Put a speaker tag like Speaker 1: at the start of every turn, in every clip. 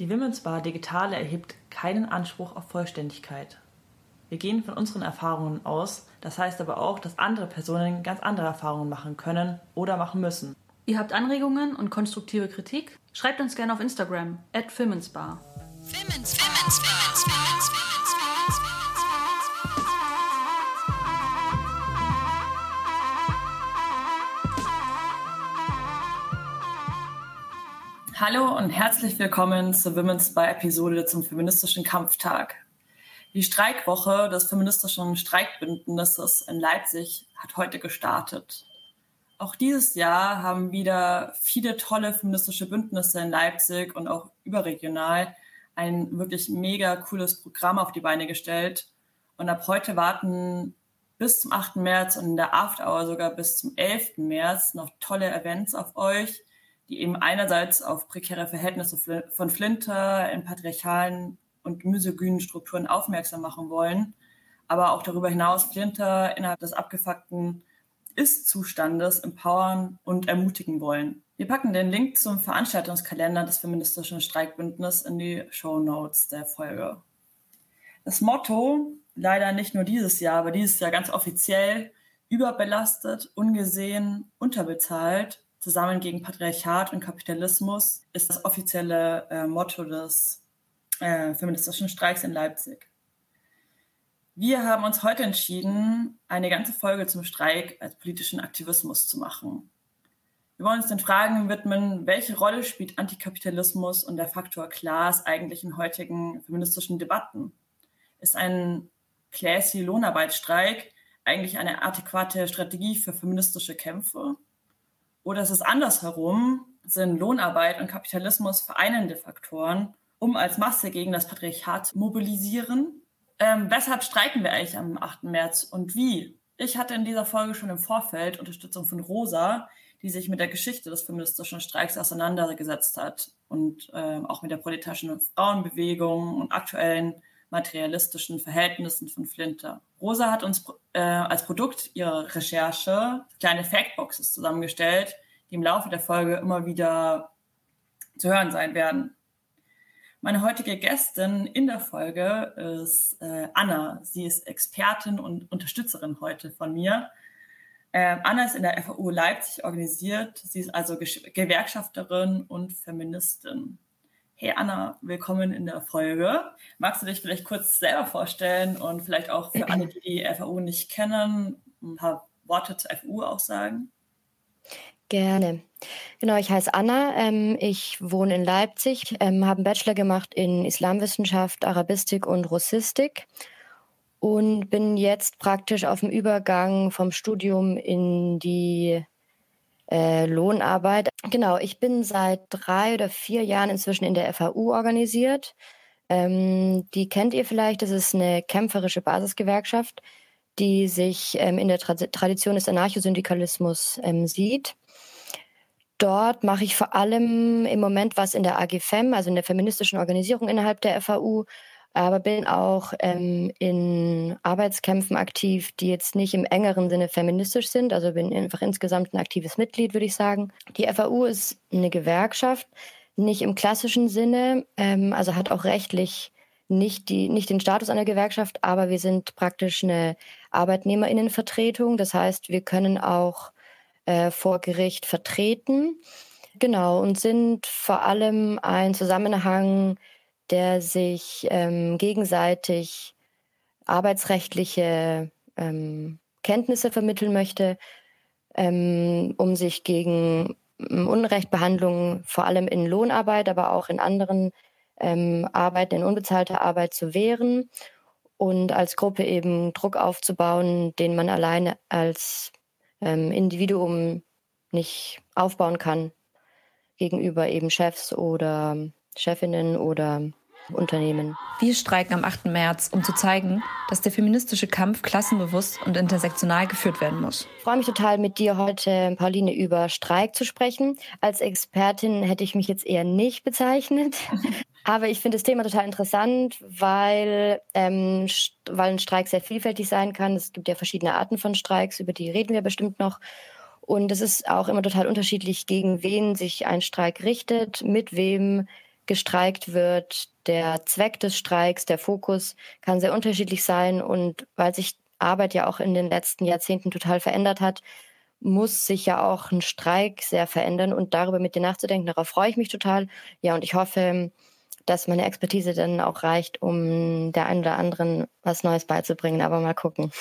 Speaker 1: Die Women's Bar Digitale erhebt keinen Anspruch auf Vollständigkeit. Wir gehen von unseren Erfahrungen aus, das heißt aber auch, dass andere Personen ganz andere Erfahrungen machen können oder machen müssen.
Speaker 2: Ihr habt Anregungen und konstruktive Kritik? Schreibt uns gerne auf Instagram at Filmensbar. Filmens, Filmens, Filmens,
Speaker 1: Hallo und herzlich willkommen zur Women's Bar Episode zum feministischen Kampftag. Die Streikwoche des feministischen Streikbündnisses in Leipzig hat heute gestartet. Auch dieses Jahr haben wieder viele tolle feministische Bündnisse in Leipzig und auch überregional ein wirklich mega cooles Programm auf die Beine gestellt. Und ab heute warten bis zum 8. März und in der After Hour sogar bis zum 11. März noch tolle Events auf euch die eben einerseits auf prekäre Verhältnisse von Flinter in patriarchalen und misogynen Strukturen aufmerksam machen wollen, aber auch darüber hinaus Flinter innerhalb des abgefuckten Ist-Zustandes empowern und ermutigen wollen. Wir packen den Link zum Veranstaltungskalender des feministischen Streikbündnisses in die Show Notes der Folge. Das Motto, leider nicht nur dieses Jahr, aber dieses Jahr ganz offiziell, überbelastet, ungesehen, unterbezahlt, Zusammen gegen Patriarchat und Kapitalismus ist das offizielle äh, Motto des äh, feministischen Streiks in Leipzig. Wir haben uns heute entschieden, eine ganze Folge zum Streik als politischen Aktivismus zu machen. Wir wollen uns den Fragen widmen, welche Rolle spielt Antikapitalismus und der Faktor Class eigentlich in heutigen feministischen Debatten? Ist ein classy Lohnarbeitsstreik eigentlich eine adäquate Strategie für feministische Kämpfe? Oder ist es andersherum, sind Lohnarbeit und Kapitalismus vereinende Faktoren, um als Masse gegen das Patriarchat zu mobilisieren? Ähm, weshalb streiken wir eigentlich am 8. März und wie? Ich hatte in dieser Folge schon im Vorfeld Unterstützung von Rosa, die sich mit der Geschichte des feministischen Streiks auseinandergesetzt hat und äh, auch mit der proletarischen Frauenbewegung und aktuellen materialistischen Verhältnissen von Flinter. Rosa hat uns äh, als Produkt ihrer Recherche kleine Factboxes zusammengestellt, die im Laufe der Folge immer wieder zu hören sein werden. Meine heutige Gästin in der Folge ist äh, Anna. Sie ist Expertin und Unterstützerin heute von mir. Äh, Anna ist in der FAU Leipzig organisiert. Sie ist also Gewerkschafterin und Feministin. Hey Anna, willkommen in der Folge. Magst du dich vielleicht kurz selber vorstellen und vielleicht auch für alle, die die FAU nicht kennen, ein paar Worte zur FAU auch sagen?
Speaker 3: Gerne. Genau, ich heiße Anna. Ähm, ich wohne in Leipzig, ähm, habe einen Bachelor gemacht in Islamwissenschaft, Arabistik und Russistik und bin jetzt praktisch auf dem Übergang vom Studium in die äh, Lohnarbeit. Genau, ich bin seit drei oder vier Jahren inzwischen in der FAU organisiert. Ähm, die kennt ihr vielleicht, das ist eine kämpferische Basisgewerkschaft, die sich ähm, in der Tra Tradition des Anarchosyndikalismus ähm, sieht. Dort mache ich vor allem im Moment was in der AGFEM, also in der feministischen Organisierung innerhalb der FAU, aber bin auch ähm, in Arbeitskämpfen aktiv, die jetzt nicht im engeren Sinne feministisch sind. Also bin einfach insgesamt ein aktives Mitglied, würde ich sagen. Die FAU ist eine Gewerkschaft, nicht im klassischen Sinne, ähm, also hat auch rechtlich nicht, die, nicht den Status einer Gewerkschaft, aber wir sind praktisch eine Arbeitnehmerinnenvertretung. Das heißt, wir können auch äh, vor Gericht vertreten. Genau, und sind vor allem ein Zusammenhang der sich ähm, gegenseitig arbeitsrechtliche ähm, Kenntnisse vermitteln möchte, ähm, um sich gegen ähm, Unrechtbehandlungen vor allem in Lohnarbeit, aber auch in anderen ähm, Arbeiten, in unbezahlter Arbeit zu wehren und als Gruppe eben Druck aufzubauen, den man alleine als ähm, Individuum nicht aufbauen kann gegenüber eben Chefs oder Chefinnen oder Unternehmen.
Speaker 2: Wir streiken am 8. März, um zu zeigen, dass der feministische Kampf klassenbewusst und intersektional geführt werden muss.
Speaker 3: Ich freue mich total, mit dir heute, Pauline, über Streik zu sprechen. Als Expertin hätte ich mich jetzt eher nicht bezeichnet. Aber ich finde das Thema total interessant, weil, ähm, weil ein Streik sehr vielfältig sein kann. Es gibt ja verschiedene Arten von Streiks, über die reden wir bestimmt noch. Und es ist auch immer total unterschiedlich, gegen wen sich ein Streik richtet, mit wem gestreikt wird. Der Zweck des Streiks, der Fokus kann sehr unterschiedlich sein. Und weil sich Arbeit ja auch in den letzten Jahrzehnten total verändert hat, muss sich ja auch ein Streik sehr verändern. Und darüber mit dir nachzudenken, darauf freue ich mich total. Ja, und ich hoffe, dass meine Expertise dann auch reicht, um der einen oder anderen was Neues beizubringen. Aber mal gucken.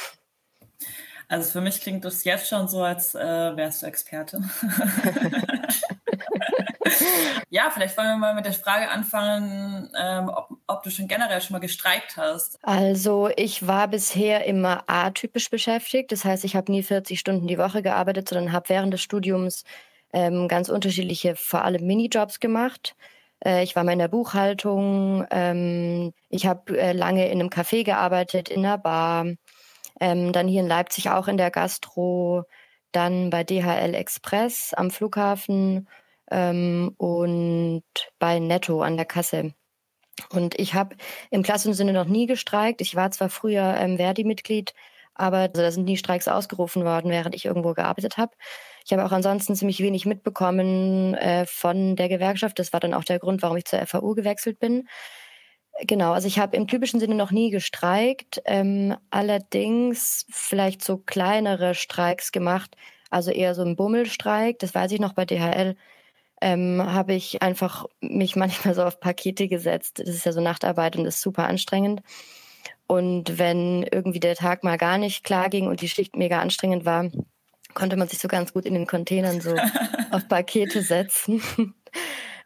Speaker 1: Also für mich klingt das jetzt schon so, als äh, wärst du Experte. ja, vielleicht wollen wir mal mit der Frage anfangen, ähm, ob, ob, du schon generell schon mal gestreikt hast.
Speaker 3: Also ich war bisher immer atypisch beschäftigt. Das heißt, ich habe nie 40 Stunden die Woche gearbeitet, sondern habe während des Studiums ähm, ganz unterschiedliche, vor allem Minijobs gemacht. Äh, ich war mal in der Buchhaltung. Ähm, ich habe äh, lange in einem Café gearbeitet, in einer Bar. Ähm, dann hier in Leipzig auch in der Gastro, dann bei DHL Express am Flughafen ähm, und bei Netto an der Kasse. Und ich habe im klassischen Sinne noch nie gestreikt. Ich war zwar früher ähm, Verdi-Mitglied, aber also, da sind nie Streiks ausgerufen worden, während ich irgendwo gearbeitet habe. Ich habe auch ansonsten ziemlich wenig mitbekommen äh, von der Gewerkschaft. Das war dann auch der Grund, warum ich zur FAU gewechselt bin. Genau, also ich habe im typischen Sinne noch nie gestreikt, ähm, allerdings vielleicht so kleinere Streiks gemacht, also eher so ein Bummelstreik, das weiß ich noch bei DHL, ähm, habe ich einfach mich manchmal so auf Pakete gesetzt. Das ist ja so Nachtarbeit und ist super anstrengend. Und wenn irgendwie der Tag mal gar nicht klar ging und die Schicht mega anstrengend war, konnte man sich so ganz gut in den Containern so auf Pakete setzen.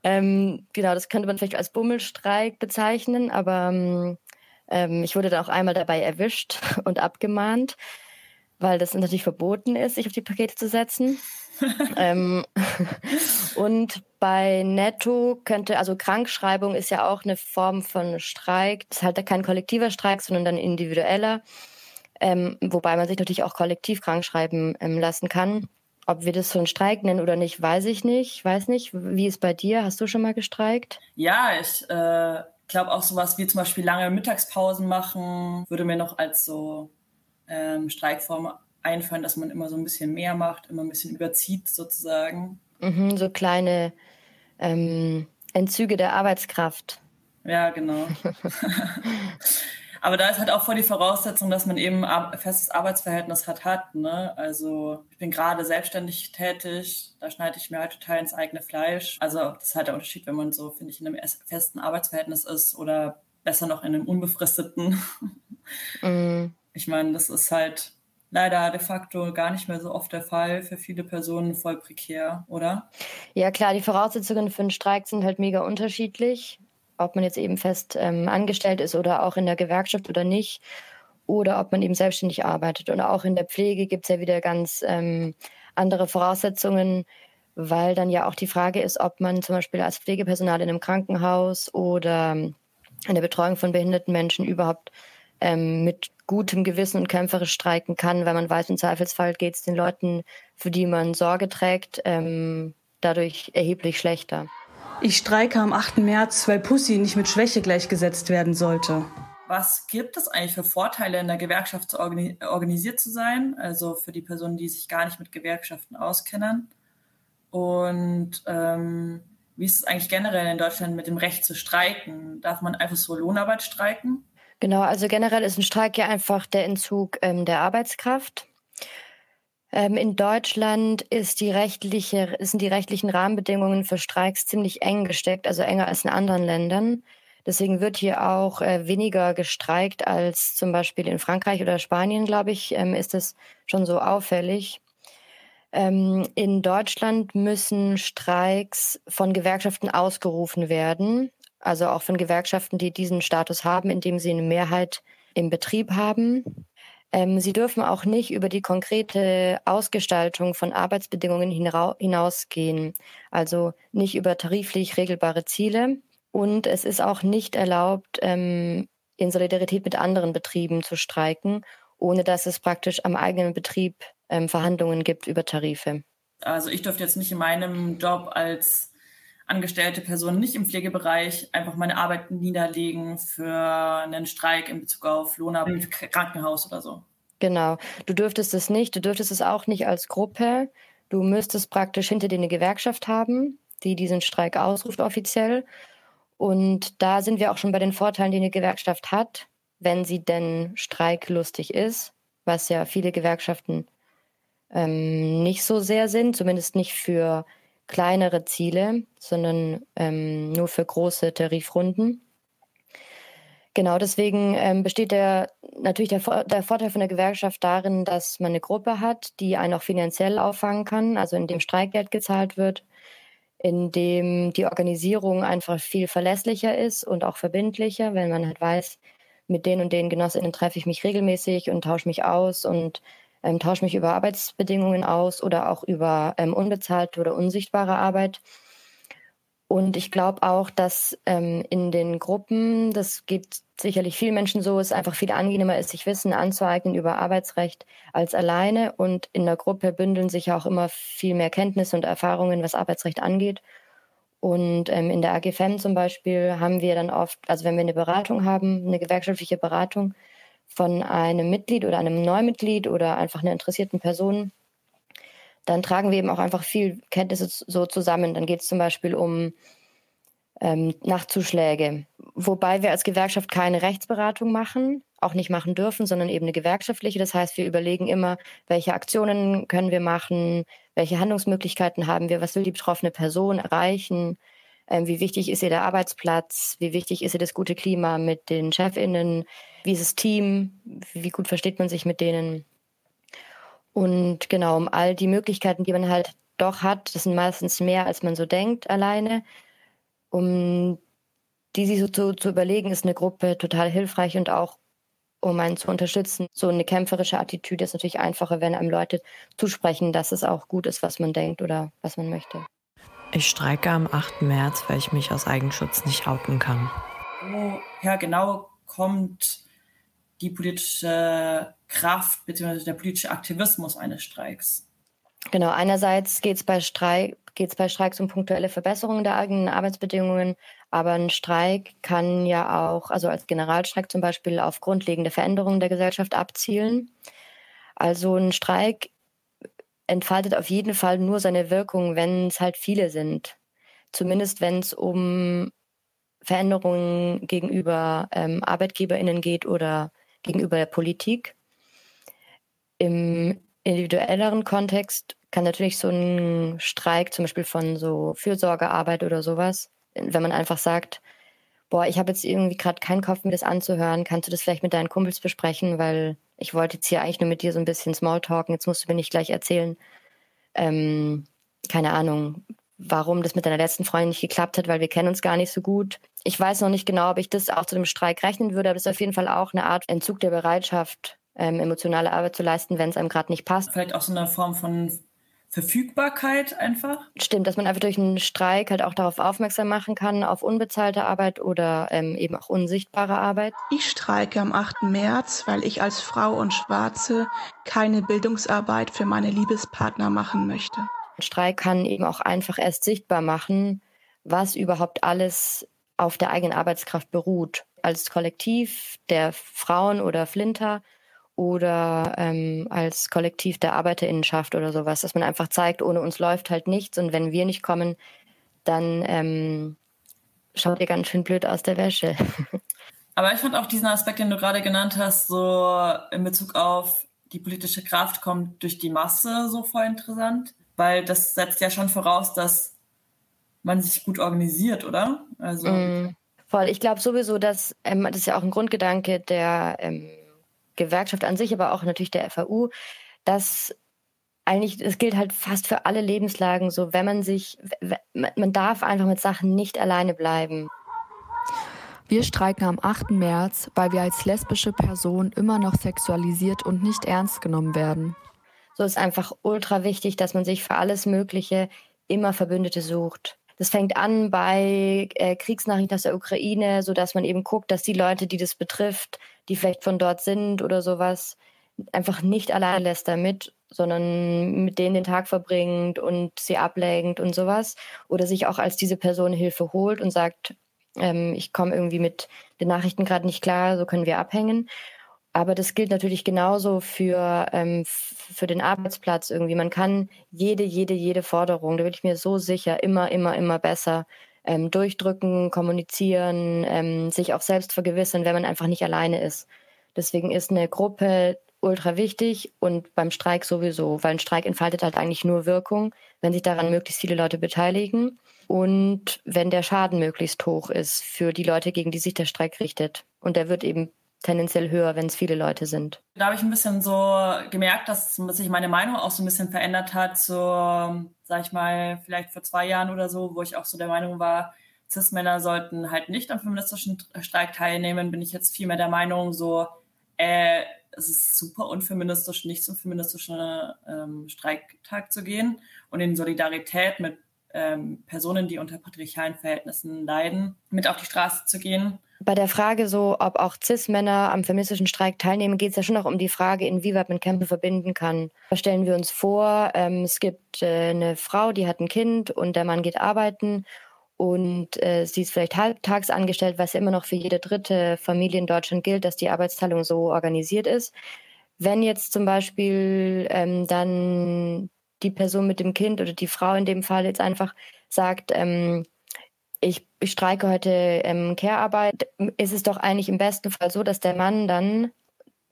Speaker 3: Ähm, genau, das könnte man vielleicht als Bummelstreik bezeichnen, aber ähm, ich wurde da auch einmal dabei erwischt und abgemahnt, weil das natürlich verboten ist, sich auf die Pakete zu setzen. Ähm, und bei Netto könnte, also Krankschreibung ist ja auch eine Form von Streik. Das ist halt kein kollektiver Streik, sondern dann individueller. Ähm, wobei man sich natürlich auch kollektiv krankschreiben ähm, lassen kann. Ob wir das so einen Streik nennen oder nicht, weiß ich nicht. Ich weiß nicht. Wie ist bei dir? Hast du schon mal gestreikt?
Speaker 1: Ja, ich äh, glaube auch sowas wie zum Beispiel lange Mittagspausen machen, würde mir noch als so ähm, Streikform einfallen, dass man immer so ein bisschen mehr macht, immer ein bisschen überzieht sozusagen.
Speaker 3: Mhm, so kleine ähm, Entzüge der Arbeitskraft.
Speaker 1: Ja, genau. Aber da ist halt auch vor die Voraussetzung, dass man eben ein festes Arbeitsverhältnis hat. hat ne? Also ich bin gerade selbstständig tätig, da schneide ich mir halt total ins eigene Fleisch. Also das ist halt der Unterschied, wenn man so, finde ich, in einem festen Arbeitsverhältnis ist oder besser noch in einem unbefristeten. Mm. Ich meine, das ist halt leider de facto gar nicht mehr so oft der Fall für viele Personen voll prekär, oder?
Speaker 3: Ja, klar, die Voraussetzungen für einen Streik sind halt mega unterschiedlich ob man jetzt eben fest ähm, angestellt ist oder auch in der Gewerkschaft oder nicht, oder ob man eben selbstständig arbeitet. Und auch in der Pflege gibt es ja wieder ganz ähm, andere Voraussetzungen, weil dann ja auch die Frage ist, ob man zum Beispiel als Pflegepersonal in einem Krankenhaus oder in der Betreuung von behinderten Menschen überhaupt ähm, mit gutem Gewissen und kämpferisch streiken kann, weil man weiß, im Zweifelsfall geht es den Leuten, für die man Sorge trägt, ähm, dadurch erheblich schlechter.
Speaker 2: Ich streike am 8. März, weil Pussy nicht mit Schwäche gleichgesetzt werden sollte.
Speaker 1: Was gibt es eigentlich für Vorteile in der Gewerkschaft zu organi organisiert zu sein? Also für die Personen, die sich gar nicht mit Gewerkschaften auskennen. Und ähm, wie ist es eigentlich generell in Deutschland mit dem Recht zu streiken? Darf man einfach so Lohnarbeit streiken?
Speaker 3: Genau, also generell ist ein Streik ja einfach der Entzug ähm, der Arbeitskraft. Ähm, in Deutschland die rechtliche, sind die rechtlichen Rahmenbedingungen für Streiks ziemlich eng gesteckt, also enger als in anderen Ländern. Deswegen wird hier auch äh, weniger gestreikt als zum Beispiel in Frankreich oder Spanien, glaube ich, ähm, ist es schon so auffällig. Ähm, in Deutschland müssen Streiks von Gewerkschaften ausgerufen werden, also auch von Gewerkschaften, die diesen Status haben, indem sie eine Mehrheit im Betrieb haben. Ähm, sie dürfen auch nicht über die konkrete Ausgestaltung von Arbeitsbedingungen hinausgehen, also nicht über tariflich regelbare Ziele. Und es ist auch nicht erlaubt, ähm, in Solidarität mit anderen Betrieben zu streiken, ohne dass es praktisch am eigenen Betrieb ähm, Verhandlungen gibt über Tarife.
Speaker 1: Also ich dürfte jetzt nicht in meinem Job als angestellte Person nicht im Pflegebereich einfach meine Arbeit niederlegen für einen Streik in Bezug auf Lohnarbeit mhm. Krankenhaus oder so.
Speaker 3: Genau. Du dürftest es nicht. Du dürftest es auch nicht als Gruppe. Du müsstest praktisch hinter dir eine Gewerkschaft haben, die diesen Streik ausruft offiziell. Und da sind wir auch schon bei den Vorteilen, die eine Gewerkschaft hat, wenn sie denn streiklustig ist, was ja viele Gewerkschaften ähm, nicht so sehr sind, zumindest nicht für kleinere Ziele, sondern ähm, nur für große Tarifrunden. Genau, deswegen ähm, besteht der, natürlich der, der, Vorteil von der Gewerkschaft darin, dass man eine Gruppe hat, die einen auch finanziell auffangen kann, also indem Streikgeld gezahlt wird, indem die Organisierung einfach viel verlässlicher ist und auch verbindlicher, wenn man halt weiß, mit den und den Genossinnen treffe ich mich regelmäßig und tausche mich aus und ähm, tausche mich über Arbeitsbedingungen aus oder auch über ähm, unbezahlte oder unsichtbare Arbeit. Und ich glaube auch, dass ähm, in den Gruppen, das geht sicherlich vielen Menschen so, es einfach viel angenehmer ist, sich Wissen anzueignen über Arbeitsrecht als alleine. Und in der Gruppe bündeln sich ja auch immer viel mehr Kenntnisse und Erfahrungen, was Arbeitsrecht angeht. Und ähm, in der AGFM zum Beispiel haben wir dann oft, also wenn wir eine Beratung haben, eine gewerkschaftliche Beratung von einem Mitglied oder einem Neumitglied oder einfach einer interessierten Person, dann tragen wir eben auch einfach viel Kenntnisse so zusammen. Dann geht es zum Beispiel um ähm, Nachtzuschläge, wobei wir als Gewerkschaft keine Rechtsberatung machen, auch nicht machen dürfen, sondern eben eine gewerkschaftliche. Das heißt, wir überlegen immer, welche Aktionen können wir machen, welche Handlungsmöglichkeiten haben wir, was will die betroffene Person erreichen, wie wichtig ist ihr der Arbeitsplatz, wie wichtig ist ihr das gute Klima mit den Chefinnen, wie ist das Team, wie gut versteht man sich mit denen. Und genau, um all die Möglichkeiten, die man halt doch hat, das sind meistens mehr, als man so denkt alleine, um die sich so zu, zu überlegen, ist eine Gruppe total hilfreich und auch um einen zu unterstützen. So eine kämpferische Attitüde ist natürlich einfacher, wenn einem Leute zusprechen, dass es auch gut ist, was man denkt oder was man möchte.
Speaker 4: Ich streike am 8. März, weil ich mich aus Eigenschutz nicht outen kann.
Speaker 1: Woher genau kommt die politische Kraft bzw. der politische Aktivismus eines Streiks?
Speaker 3: Genau, einerseits geht es bei, Streik, bei Streiks um punktuelle Verbesserungen der eigenen Arbeitsbedingungen, aber ein Streik kann ja auch, also als Generalstreik zum Beispiel, auf grundlegende Veränderungen der Gesellschaft abzielen. Also ein Streik entfaltet auf jeden Fall nur seine Wirkung, wenn es halt viele sind. Zumindest wenn es um Veränderungen gegenüber ähm, ArbeitgeberInnen geht oder gegenüber der Politik. Im individuelleren Kontext kann natürlich so ein Streik, zum Beispiel von so Fürsorgearbeit oder sowas, wenn man einfach sagt, boah, ich habe jetzt irgendwie gerade keinen Kopf, mir das anzuhören, kannst du das vielleicht mit deinen Kumpels besprechen, weil ich wollte jetzt hier eigentlich nur mit dir so ein bisschen Smalltalken, jetzt musst du mir nicht gleich erzählen, ähm, keine Ahnung, warum das mit deiner letzten Freundin nicht geklappt hat, weil wir kennen uns gar nicht so gut. Ich weiß noch nicht genau, ob ich das auch zu dem Streik rechnen würde, aber es ist auf jeden Fall auch eine Art Entzug der Bereitschaft, ähm, emotionale Arbeit zu leisten, wenn es einem gerade nicht passt.
Speaker 1: Vielleicht auch so eine Form von Verfügbarkeit einfach?
Speaker 3: Stimmt, dass man einfach durch einen Streik halt auch darauf aufmerksam machen kann, auf unbezahlte Arbeit oder ähm, eben auch unsichtbare Arbeit.
Speaker 5: Ich streike am 8. März, weil ich als Frau und Schwarze keine Bildungsarbeit für meine Liebespartner machen möchte.
Speaker 3: Ein Streik kann eben auch einfach erst sichtbar machen, was überhaupt alles auf der eigenen Arbeitskraft beruht. Als Kollektiv der Frauen oder Flinter oder ähm, als Kollektiv der Arbeiterinnenschaft oder sowas, dass man einfach zeigt, ohne uns läuft halt nichts und wenn wir nicht kommen, dann ähm, schaut ihr ganz schön blöd aus der Wäsche.
Speaker 1: Aber ich fand auch diesen Aspekt, den du gerade genannt hast, so in Bezug auf die politische Kraft kommt durch die Masse so voll interessant, weil das setzt ja schon voraus, dass man sich gut organisiert, oder?
Speaker 3: Also mm, voll. Ich glaube sowieso, dass ähm, das ist ja auch ein Grundgedanke der ähm, Gewerkschaft an sich, aber auch natürlich der FAU, dass eigentlich, es gilt halt fast für alle Lebenslagen so, wenn man sich, man darf einfach mit Sachen nicht alleine bleiben.
Speaker 6: Wir streiken am 8. März, weil wir als lesbische Person immer noch sexualisiert und nicht ernst genommen werden.
Speaker 3: So ist einfach ultra wichtig, dass man sich für alles Mögliche immer Verbündete sucht. Das fängt an bei äh, Kriegsnachrichten aus der Ukraine, sodass man eben guckt, dass die Leute, die das betrifft, die vielleicht von dort sind oder sowas, einfach nicht allein lässt damit, sondern mit denen den Tag verbringt und sie ablenkt und sowas. Oder sich auch als diese Person Hilfe holt und sagt, ähm, ich komme irgendwie mit den Nachrichten gerade nicht klar, so können wir abhängen. Aber das gilt natürlich genauso für, ähm, für den Arbeitsplatz irgendwie. Man kann jede, jede, jede Forderung, da bin ich mir so sicher, immer, immer, immer besser ähm, durchdrücken, kommunizieren, ähm, sich auch selbst vergewissern, wenn man einfach nicht alleine ist. Deswegen ist eine Gruppe ultra wichtig und beim Streik sowieso, weil ein Streik entfaltet halt eigentlich nur Wirkung, wenn sich daran möglichst viele Leute beteiligen und wenn der Schaden möglichst hoch ist für die Leute, gegen die sich der Streik richtet. Und der wird eben tendenziell höher, wenn es viele Leute sind.
Speaker 1: Da habe ich ein bisschen so gemerkt, dass sich meine Meinung auch so ein bisschen verändert hat, so, sag ich mal, vielleicht vor zwei Jahren oder so, wo ich auch so der Meinung war, Cis-Männer sollten halt nicht am feministischen Streik teilnehmen, bin ich jetzt viel mehr der Meinung, so, äh, es ist super unfeministisch, nicht zum feministischen ähm, Streiktag zu gehen und in Solidarität mit ähm, Personen, die unter patriarchalen Verhältnissen leiden, mit auf die Straße zu gehen.
Speaker 3: Bei der Frage so, ob auch Cis-Männer am feministischen Streik teilnehmen, geht es ja schon auch um die Frage, inwieweit man Kämpfe verbinden kann. Da stellen wir uns vor, ähm, es gibt äh, eine Frau, die hat ein Kind und der Mann geht arbeiten und äh, sie ist vielleicht halbtags angestellt, was immer noch für jede dritte Familie in Deutschland gilt, dass die Arbeitsteilung so organisiert ist. Wenn jetzt zum Beispiel ähm, dann die Person mit dem Kind oder die Frau in dem Fall jetzt einfach sagt, ähm, ich, ich streike heute ähm, Care-Arbeit, ist es doch eigentlich im besten Fall so, dass der Mann dann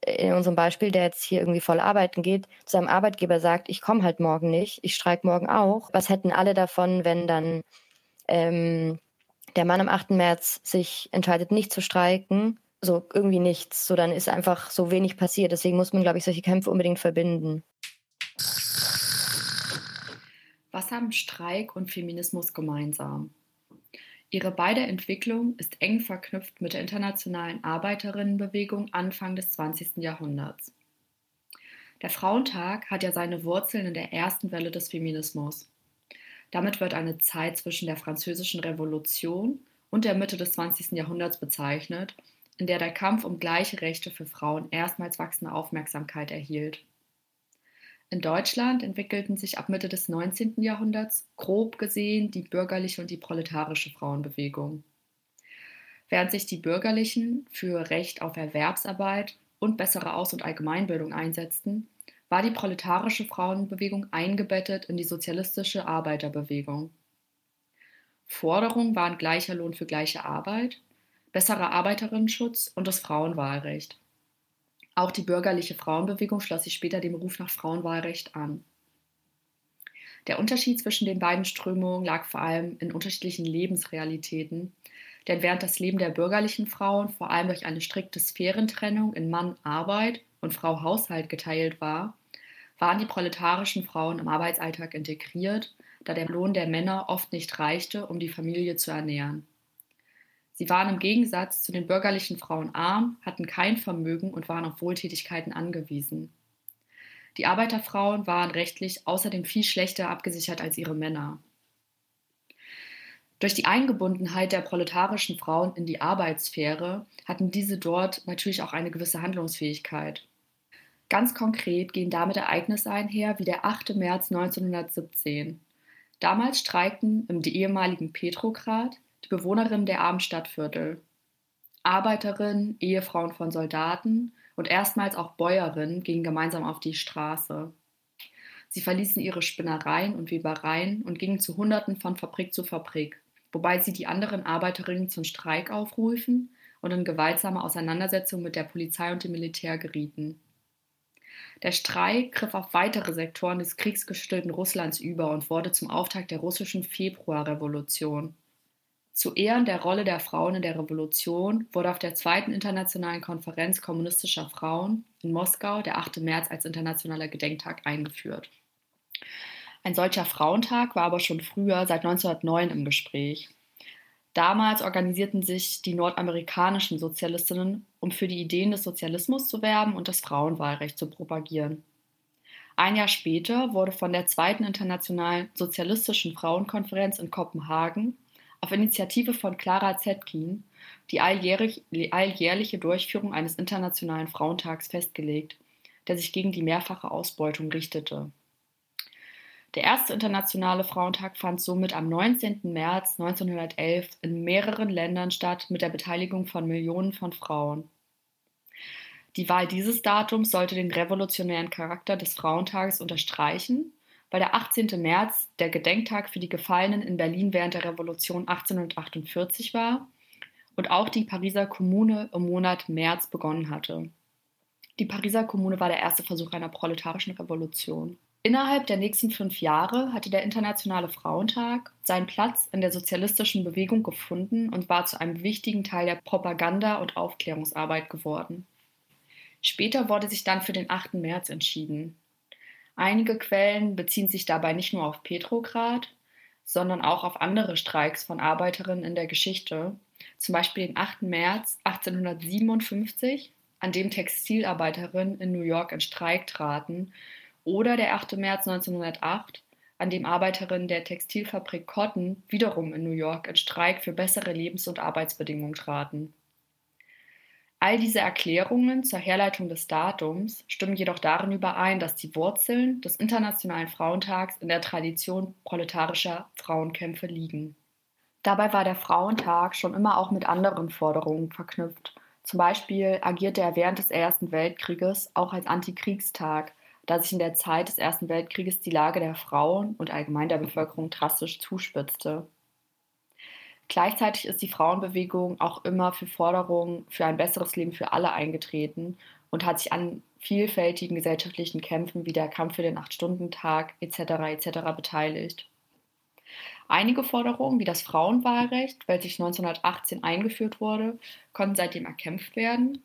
Speaker 3: in unserem Beispiel, der jetzt hier irgendwie voll arbeiten geht, zu seinem Arbeitgeber sagt, ich komme halt morgen nicht, ich streike morgen auch. Was hätten alle davon, wenn dann ähm, der Mann am 8. März sich entscheidet, nicht zu streiken? So irgendwie nichts. So dann ist einfach so wenig passiert. Deswegen muss man, glaube ich, solche Kämpfe unbedingt verbinden.
Speaker 6: Was haben Streik und Feminismus gemeinsam? Ihre beide Entwicklung ist eng verknüpft mit der internationalen Arbeiterinnenbewegung Anfang des 20. Jahrhunderts. Der Frauentag hat ja seine Wurzeln in der ersten Welle des Feminismus. Damit wird eine Zeit zwischen der Französischen Revolution und der Mitte des 20. Jahrhunderts bezeichnet, in der der Kampf um gleiche Rechte für Frauen erstmals wachsende Aufmerksamkeit erhielt. In Deutschland entwickelten sich ab Mitte des 19. Jahrhunderts grob gesehen die bürgerliche und die proletarische Frauenbewegung. Während sich die Bürgerlichen für Recht auf Erwerbsarbeit und bessere Aus- und Allgemeinbildung einsetzten, war die proletarische Frauenbewegung eingebettet in die sozialistische Arbeiterbewegung. Forderungen waren gleicher Lohn für gleiche Arbeit, besserer Arbeiterinnenschutz und das Frauenwahlrecht. Auch die bürgerliche Frauenbewegung schloss sich später dem Ruf nach Frauenwahlrecht an. Der Unterschied zwischen den beiden Strömungen lag vor allem in unterschiedlichen Lebensrealitäten, denn während das Leben der bürgerlichen Frauen vor allem durch eine strikte Sphärentrennung in Mann Arbeit und Frau Haushalt geteilt war, waren die proletarischen Frauen im Arbeitsalltag integriert, da der Lohn der Männer oft nicht reichte, um die Familie zu ernähren. Sie waren im Gegensatz zu den bürgerlichen Frauen arm, hatten kein Vermögen und waren auf Wohltätigkeiten angewiesen. Die Arbeiterfrauen waren rechtlich außerdem viel schlechter abgesichert als ihre Männer. Durch die Eingebundenheit der proletarischen Frauen in die Arbeitssphäre hatten diese dort natürlich auch eine gewisse Handlungsfähigkeit. Ganz konkret gehen damit Ereignisse einher wie der 8. März 1917. Damals streikten im ehemaligen Petrograd die Bewohnerinnen der armen Stadtviertel. Arbeiterinnen, Ehefrauen von Soldaten und erstmals auch Bäuerinnen gingen gemeinsam auf die Straße. Sie verließen ihre Spinnereien und Webereien und gingen zu Hunderten von Fabrik zu Fabrik, wobei sie die anderen Arbeiterinnen zum Streik aufrufen und in gewaltsame Auseinandersetzungen mit der Polizei und dem Militär gerieten. Der Streik griff auf weitere Sektoren des kriegsgestillten Russlands über und wurde zum Auftakt der russischen Februarrevolution. Zu Ehren der Rolle der Frauen in der Revolution wurde auf der zweiten internationalen Konferenz kommunistischer Frauen in Moskau der 8. März als internationaler Gedenktag eingeführt. Ein solcher Frauentag war aber schon früher, seit 1909, im Gespräch. Damals organisierten sich die nordamerikanischen Sozialistinnen, um für die Ideen des Sozialismus zu werben und das Frauenwahlrecht zu propagieren. Ein Jahr später wurde von der zweiten internationalen sozialistischen Frauenkonferenz in Kopenhagen auf Initiative von Clara Zetkin die alljährlich, alljährliche Durchführung eines Internationalen Frauentags festgelegt, der sich gegen die mehrfache Ausbeutung richtete. Der erste Internationale Frauentag fand somit am 19. März 1911 in mehreren Ländern statt mit der Beteiligung von Millionen von Frauen. Die Wahl dieses Datums sollte den revolutionären Charakter des Frauentages unterstreichen weil der 18. März der Gedenktag für die Gefallenen in Berlin während der Revolution 1848 war und auch die Pariser Kommune im Monat März begonnen hatte. Die Pariser Kommune war der erste Versuch einer proletarischen Revolution. Innerhalb der nächsten fünf Jahre hatte der Internationale Frauentag seinen Platz in der sozialistischen Bewegung gefunden und war zu einem wichtigen Teil der Propaganda- und Aufklärungsarbeit geworden. Später wurde sich dann für den 8. März entschieden. Einige Quellen beziehen sich dabei nicht nur auf Petrograd, sondern auch auf andere Streiks von Arbeiterinnen in der Geschichte, zum Beispiel den 8. März 1857, an dem Textilarbeiterinnen in New York in Streik traten, oder der 8. März 1908, an dem Arbeiterinnen der Textilfabrik Cotton wiederum in New York in Streik für bessere Lebens- und Arbeitsbedingungen traten. All diese Erklärungen zur Herleitung des Datums stimmen jedoch darin überein, dass die Wurzeln des Internationalen Frauentags in der Tradition proletarischer Frauenkämpfe liegen. Dabei war der Frauentag schon immer auch mit anderen Forderungen verknüpft. Zum Beispiel agierte er während des Ersten Weltkrieges auch als Antikriegstag, da sich in der Zeit des Ersten Weltkrieges die Lage der Frauen und allgemein der Bevölkerung drastisch zuspitzte. Gleichzeitig ist die Frauenbewegung auch immer für Forderungen für ein besseres Leben für alle eingetreten und hat sich an vielfältigen gesellschaftlichen Kämpfen wie der Kampf für den Acht-Stunden-Tag etc. etc. beteiligt. Einige Forderungen, wie das Frauenwahlrecht, welches 1918 eingeführt wurde, konnten seitdem erkämpft werden.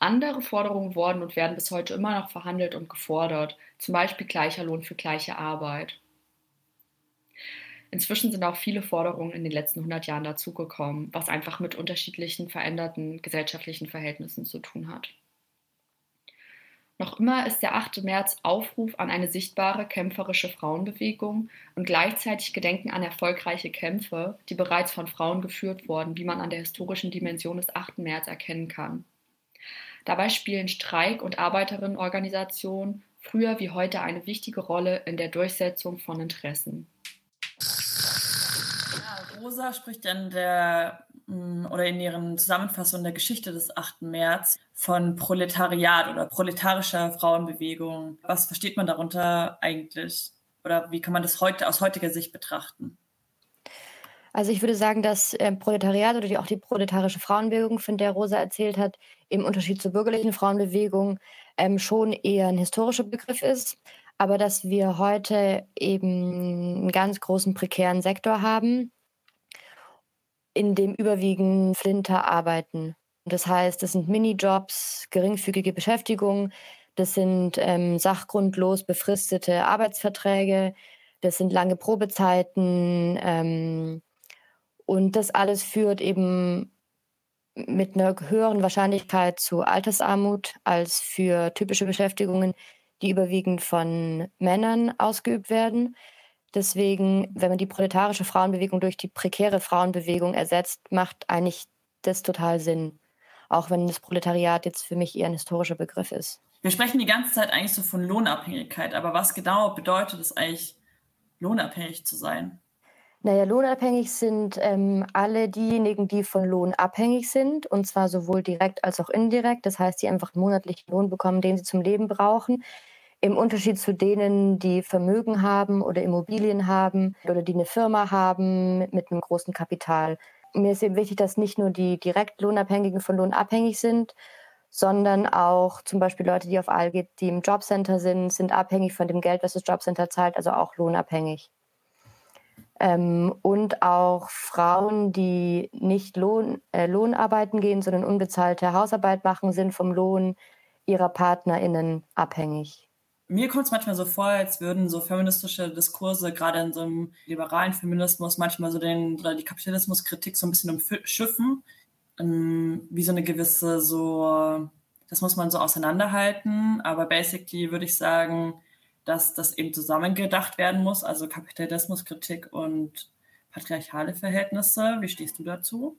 Speaker 6: Andere Forderungen wurden und werden bis heute immer noch verhandelt und gefordert, zum Beispiel gleicher Lohn für gleiche Arbeit. Inzwischen sind auch viele Forderungen in den letzten 100 Jahren dazugekommen, was einfach mit unterschiedlichen veränderten gesellschaftlichen Verhältnissen zu tun hat. Noch immer ist der 8. März Aufruf an eine sichtbare kämpferische Frauenbewegung und gleichzeitig Gedenken an erfolgreiche Kämpfe, die bereits von Frauen geführt wurden, wie man an der historischen Dimension des 8. März erkennen kann. Dabei spielen Streik- und Arbeiterinnenorganisationen früher wie heute eine wichtige Rolle in der Durchsetzung von Interessen.
Speaker 1: Rosa spricht in der mm, oder in ihren Zusammenfassungen der Geschichte des 8. März von Proletariat oder proletarischer Frauenbewegung. Was versteht man darunter eigentlich? Oder wie kann man das heute aus heutiger Sicht betrachten?
Speaker 3: Also ich würde sagen, dass äh, Proletariat oder die, auch die proletarische Frauenbewegung, von der Rosa erzählt hat, im Unterschied zur bürgerlichen Frauenbewegung ähm, schon eher ein historischer Begriff ist, aber dass wir heute eben einen ganz großen prekären Sektor haben, in dem überwiegend Flinter arbeiten. Das heißt, das sind Minijobs, geringfügige Beschäftigung, das sind ähm, sachgrundlos befristete Arbeitsverträge, das sind lange Probezeiten ähm, und das alles führt eben mit einer höheren Wahrscheinlichkeit zu Altersarmut als für typische Beschäftigungen, die überwiegend von Männern ausgeübt werden. Deswegen, wenn man die proletarische Frauenbewegung durch die prekäre Frauenbewegung ersetzt, macht eigentlich das total Sinn. Auch wenn das Proletariat jetzt für mich eher ein historischer Begriff ist.
Speaker 1: Wir sprechen die ganze Zeit eigentlich so von Lohnabhängigkeit, aber was genau bedeutet es eigentlich, lohnabhängig zu sein?
Speaker 3: Naja, lohnabhängig sind ähm, alle diejenigen, die von Lohn abhängig sind, und zwar sowohl direkt als auch indirekt. Das heißt, die einfach monatlichen Lohn bekommen, den sie zum Leben brauchen. Im Unterschied zu denen, die Vermögen haben oder Immobilien haben oder die eine Firma haben mit einem großen Kapital. Mir ist eben wichtig, dass nicht nur die Direktlohnabhängigen von Lohn abhängig sind, sondern auch zum Beispiel Leute, die auf ALG, die im Jobcenter sind, sind abhängig von dem Geld, was das Jobcenter zahlt, also auch lohnabhängig. Ähm, und auch Frauen, die nicht Lohn, äh, Lohnarbeiten gehen, sondern unbezahlte Hausarbeit machen, sind vom Lohn ihrer PartnerInnen abhängig
Speaker 1: mir kommt es manchmal so vor, als würden so feministische Diskurse, gerade in so einem liberalen Feminismus, manchmal so den, oder die Kapitalismuskritik so ein bisschen umschiffen, ähm, wie so eine gewisse, so, das muss man so auseinanderhalten, aber basically würde ich sagen, dass das eben zusammengedacht werden muss, also Kapitalismuskritik und patriarchale Verhältnisse. Wie stehst du dazu?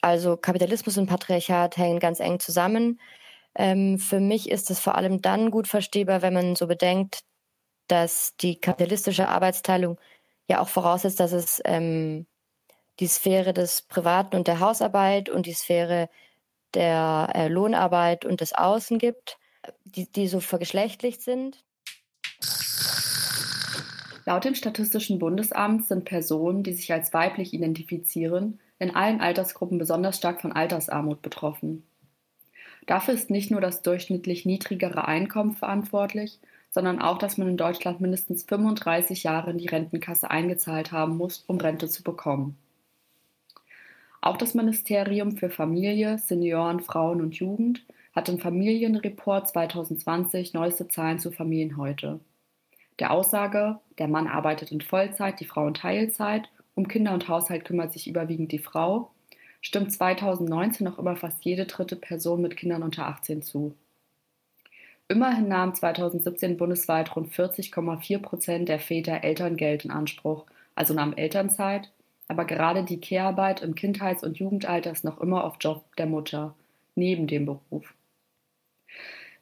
Speaker 3: Also Kapitalismus und Patriarchat hängen ganz eng zusammen. Ähm, für mich ist es vor allem dann gut verstehbar, wenn man so bedenkt, dass die kapitalistische Arbeitsteilung ja auch voraussetzt, dass es ähm, die Sphäre des Privaten und der Hausarbeit und die Sphäre der äh, Lohnarbeit und des Außen gibt, die, die so vergeschlechtlicht sind.
Speaker 6: Laut dem Statistischen Bundesamt sind Personen, die sich als weiblich identifizieren, in allen Altersgruppen besonders stark von Altersarmut betroffen. Dafür ist nicht nur das durchschnittlich niedrigere Einkommen verantwortlich, sondern auch, dass man in Deutschland mindestens 35 Jahre in die Rentenkasse eingezahlt haben muss, um Rente zu bekommen. Auch das Ministerium für Familie, Senioren, Frauen und Jugend hat im Familienreport 2020 neueste Zahlen zu Familien heute. Der Aussage, der Mann arbeitet in Vollzeit, die Frau in Teilzeit, um Kinder und Haushalt kümmert sich überwiegend die Frau, stimmt 2019 noch immer fast jede dritte Person mit Kindern unter 18 zu. Immerhin nahmen 2017 bundesweit rund 40,4 Prozent der Väter Elterngeld in Anspruch, also nahmen Elternzeit, aber gerade die Kehrarbeit im Kindheits- und Jugendalter ist noch immer auf Job der Mutter, neben dem Beruf.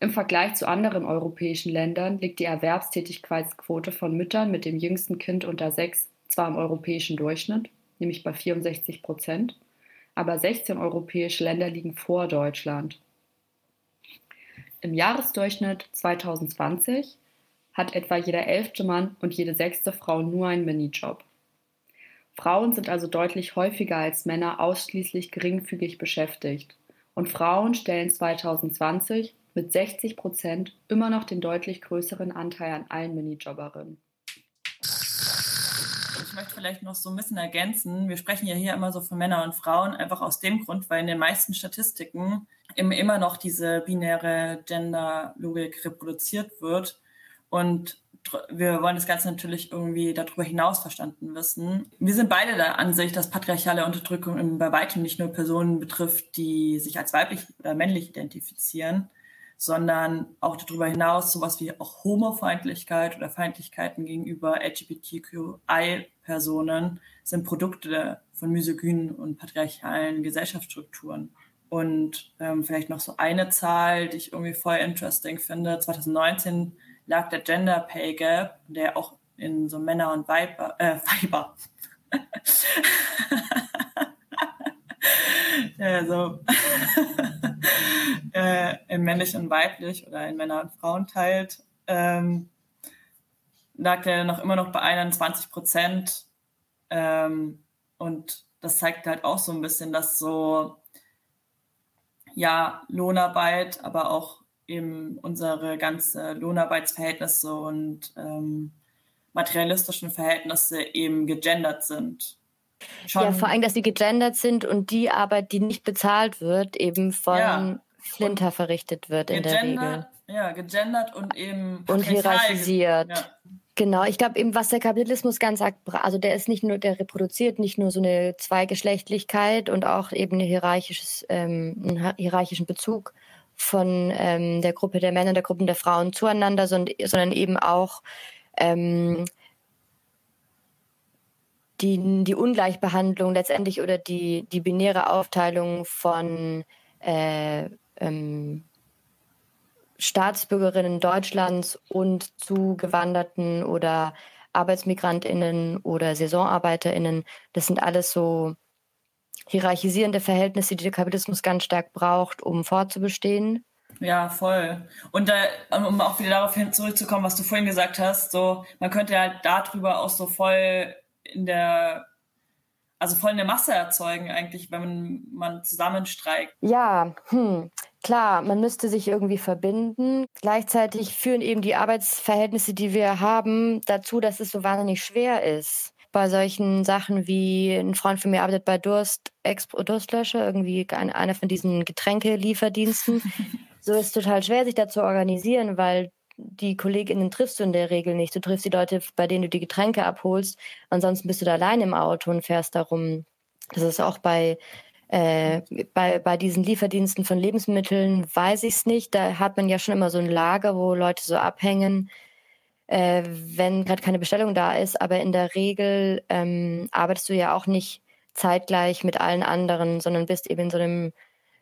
Speaker 6: Im Vergleich zu anderen europäischen Ländern liegt die Erwerbstätigkeitsquote von Müttern mit dem jüngsten Kind unter sechs zwar im europäischen Durchschnitt, nämlich bei 64 Prozent, aber 16 europäische Länder liegen vor Deutschland. Im Jahresdurchschnitt 2020 hat etwa jeder elfte Mann und jede sechste Frau nur einen Minijob. Frauen sind also deutlich häufiger als Männer ausschließlich geringfügig beschäftigt. Und Frauen stellen 2020 mit 60 Prozent immer noch den deutlich größeren Anteil an allen Minijobberinnen.
Speaker 1: Möchte vielleicht noch so ein bisschen ergänzen. Wir sprechen ja hier immer so von Männern und Frauen, einfach aus dem Grund, weil in den meisten Statistiken immer noch diese binäre Gender-Logik reproduziert wird. Und wir wollen das Ganze natürlich irgendwie darüber hinaus verstanden wissen. Wir sind beide der Ansicht, dass patriarchale Unterdrückung bei weitem nicht nur Personen betrifft, die sich als weiblich oder männlich identifizieren, sondern auch darüber hinaus sowas wie auch Homofeindlichkeit oder Feindlichkeiten gegenüber LGBTQI-Personen sind Produkte von misogynen und patriarchalen Gesellschaftsstrukturen. Und ähm, vielleicht noch so eine Zahl, die ich irgendwie voll interesting finde. 2019 lag der Gender Pay Gap, der auch in so Männer und Weiber, äh, Weiber. ja, so äh, in männlich und weiblich oder in Männer und Frauen teilt, ähm, lag der noch immer noch bei 21 Prozent. Ähm, und das zeigt halt auch so ein bisschen, dass so, ja, Lohnarbeit, aber auch eben unsere ganze Lohnarbeitsverhältnisse und ähm, materialistischen Verhältnisse eben gegendert sind.
Speaker 3: Schon ja, vor allem, dass sie gegendert sind und die Arbeit, die nicht bezahlt wird, eben von ja. Flinter verrichtet wird in der Regel.
Speaker 1: Ja, gegendert und eben
Speaker 3: und hierarchisiert. Ja. Genau, ich glaube eben, was der Kapitalismus ganz sagt, also der ist nicht nur, der reproduziert nicht nur so eine Zweigeschlechtlichkeit und auch eben eine hierarchisches, ähm, einen hierarchischen Bezug von ähm, der Gruppe der Männer, der Gruppen der Frauen zueinander, sondern, sondern eben auch ähm, die, die Ungleichbehandlung letztendlich oder die, die binäre Aufteilung von äh, ähm, Staatsbürgerinnen Deutschlands und zugewanderten oder Arbeitsmigrantinnen oder Saisonarbeiterinnen, das sind alles so hierarchisierende Verhältnisse, die der Kapitalismus ganz stark braucht, um fortzubestehen.
Speaker 1: Ja, voll. Und äh, um auch wieder darauf hin zurückzukommen, was du vorhin gesagt hast, so man könnte halt darüber auch so voll in der also voll eine Masse erzeugen eigentlich, wenn man, man zusammenstreikt.
Speaker 3: Ja, hm, klar, man müsste sich irgendwie verbinden. Gleichzeitig führen eben die Arbeitsverhältnisse, die wir haben, dazu, dass es so wahnsinnig schwer ist. Bei solchen Sachen wie ein Freund von mir arbeitet bei Durst, Expo Durstlöscher, irgendwie einer von diesen Getränkelieferdiensten. so ist es total schwer, sich da zu organisieren, weil die KollegInnen triffst du in der Regel nicht. Du triffst die Leute, bei denen du die Getränke abholst. Ansonsten bist du da allein im Auto und fährst darum. Das ist auch bei, äh, bei, bei diesen Lieferdiensten von Lebensmitteln, weiß ich es nicht. Da hat man ja schon immer so ein Lager, wo Leute so abhängen, äh, wenn gerade keine Bestellung da ist. Aber in der Regel ähm, arbeitest du ja auch nicht zeitgleich mit allen anderen, sondern bist eben in so einem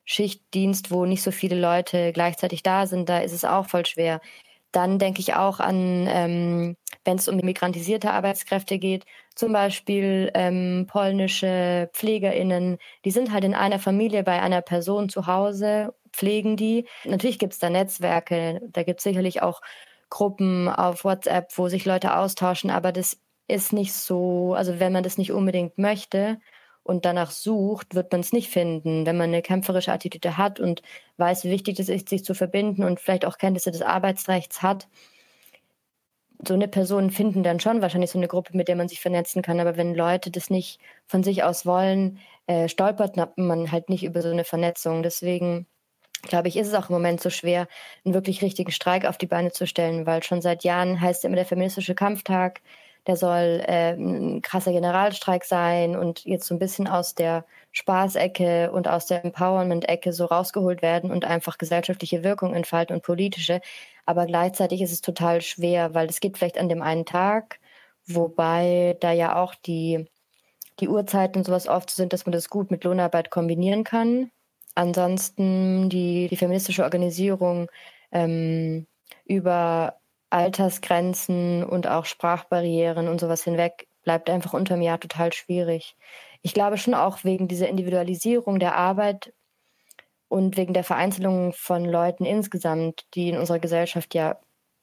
Speaker 3: Schichtdienst, wo nicht so viele Leute gleichzeitig da sind. Da ist es auch voll schwer. Dann denke ich auch an, ähm, wenn es um migrantisierte Arbeitskräfte geht, zum Beispiel ähm, polnische PflegerInnen, die sind halt in einer Familie bei einer Person zu Hause, pflegen die. Natürlich gibt es da Netzwerke, da gibt es sicherlich auch Gruppen auf WhatsApp, wo sich Leute austauschen, aber das ist nicht so, also wenn man das nicht unbedingt möchte und danach sucht, wird man es nicht finden. Wenn man eine kämpferische Attitüde hat und weiß, wie wichtig es ist, sich zu verbinden und vielleicht auch Kenntnisse des Arbeitsrechts hat, so eine Person finden dann schon wahrscheinlich so eine Gruppe, mit der man sich vernetzen kann. Aber wenn Leute das nicht von sich aus wollen, äh, stolpert man halt nicht über so eine Vernetzung. Deswegen glaube ich, ist es auch im Moment so schwer, einen wirklich richtigen Streik auf die Beine zu stellen, weil schon seit Jahren heißt immer der feministische Kampftag, der soll äh, ein krasser Generalstreik sein und jetzt so ein bisschen aus der Spaßecke und aus der Empowerment-Ecke so rausgeholt werden und einfach gesellschaftliche Wirkung entfalten und politische. Aber gleichzeitig ist es total schwer, weil es geht vielleicht an dem einen Tag, wobei da ja auch die, die Uhrzeiten und sowas oft sind, dass man das gut mit Lohnarbeit kombinieren kann. Ansonsten die, die feministische Organisierung ähm, über Altersgrenzen und auch Sprachbarrieren und sowas hinweg bleibt einfach unterm Jahr total schwierig. Ich glaube schon auch wegen dieser Individualisierung der Arbeit und wegen der Vereinzelung von Leuten insgesamt, die in unserer Gesellschaft ja